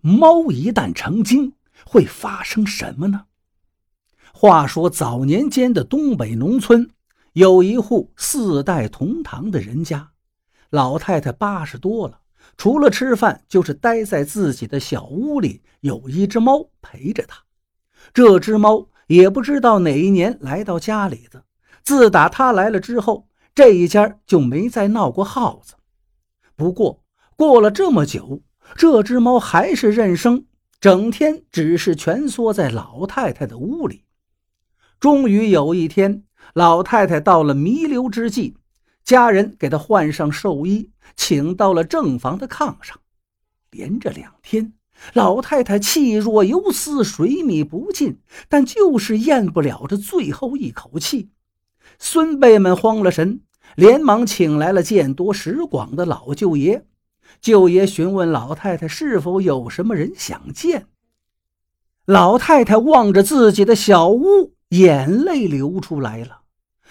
猫一旦成精，会发生什么呢？话说早年间的东北农村，有一户四代同堂的人家，老太太八十多了，除了吃饭就是待在自己的小屋里，有一只猫陪着她。这只猫也不知道哪一年来到家里的，自打它来了之后，这一家就没再闹过耗子。不过过了这么久，这只猫还是认生，整天只是蜷缩在老太太的屋里。终于有一天，老太太到了弥留之际，家人给她换上寿衣，请到了正房的炕上。连着两天，老太太气若游丝，水米不进，但就是咽不了这最后一口气。孙辈们慌了神，连忙请来了见多识广的老舅爷。舅爷询问老太太是否有什么人想见。老太太望着自己的小屋。眼泪流出来了，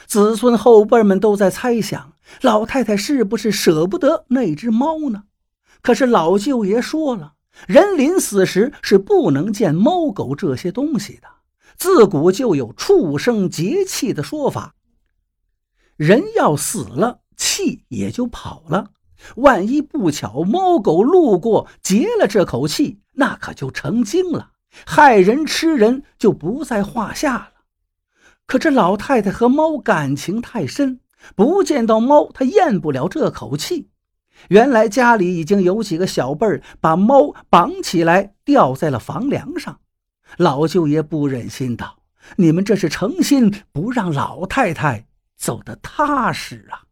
子孙后辈们都在猜想老太太是不是舍不得那只猫呢？可是老舅爷说了，人临死时是不能见猫狗这些东西的。自古就有畜生节气的说法，人要死了，气也就跑了。万一不巧猫狗路过劫了这口气，那可就成精了，害人吃人就不在话下了。可这老太太和猫感情太深，不见到猫，她咽不了这口气。原来家里已经有几个小辈儿把猫绑起来吊在了房梁上。老舅爷不忍心道：“你们这是诚心不让老太太走得踏实啊！”